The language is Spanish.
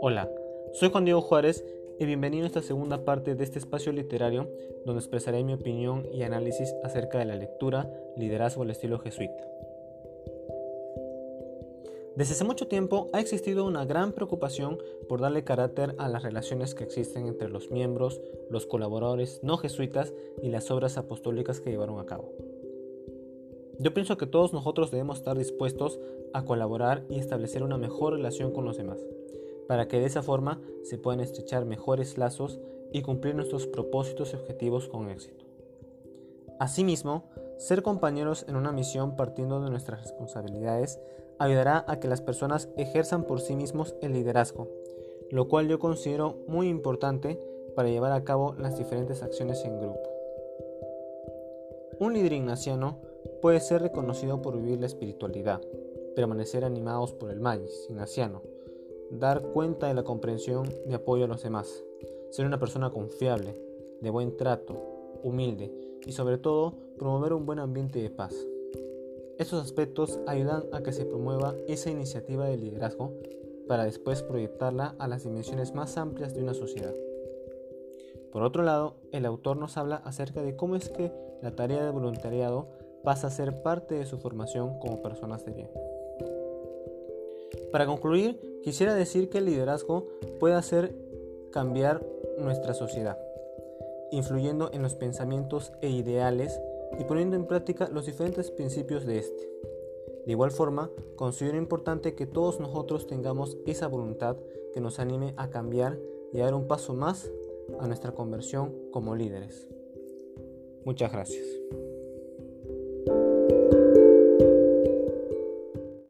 Hola, soy Juan Diego Juárez y bienvenido a esta segunda parte de este espacio literario donde expresaré mi opinión y análisis acerca de la lectura, liderazgo al estilo jesuita. Desde hace mucho tiempo ha existido una gran preocupación por darle carácter a las relaciones que existen entre los miembros, los colaboradores no jesuitas y las obras apostólicas que llevaron a cabo. Yo pienso que todos nosotros debemos estar dispuestos a colaborar y establecer una mejor relación con los demás, para que de esa forma se puedan estrechar mejores lazos y cumplir nuestros propósitos y objetivos con éxito. Asimismo, ser compañeros en una misión partiendo de nuestras responsabilidades ayudará a que las personas ejerzan por sí mismos el liderazgo, lo cual yo considero muy importante para llevar a cabo las diferentes acciones en grupo. Un líder ignaciano puede ser reconocido por vivir la espiritualidad, permanecer animados por el magis ignaciano, dar cuenta de la comprensión y apoyo a los demás, ser una persona confiable, de buen trato, humilde y sobre todo promover un buen ambiente de paz. Estos aspectos ayudan a que se promueva esa iniciativa de liderazgo para después proyectarla a las dimensiones más amplias de una sociedad. Por otro lado, el autor nos habla acerca de cómo es que la tarea de voluntariado pasa a ser parte de su formación como personas de bien. Para concluir, quisiera decir que el liderazgo puede hacer cambiar nuestra sociedad, influyendo en los pensamientos e ideales y poniendo en práctica los diferentes principios de este. De igual forma, considero importante que todos nosotros tengamos esa voluntad que nos anime a cambiar y a dar un paso más a nuestra conversión como líderes. Muchas gracias.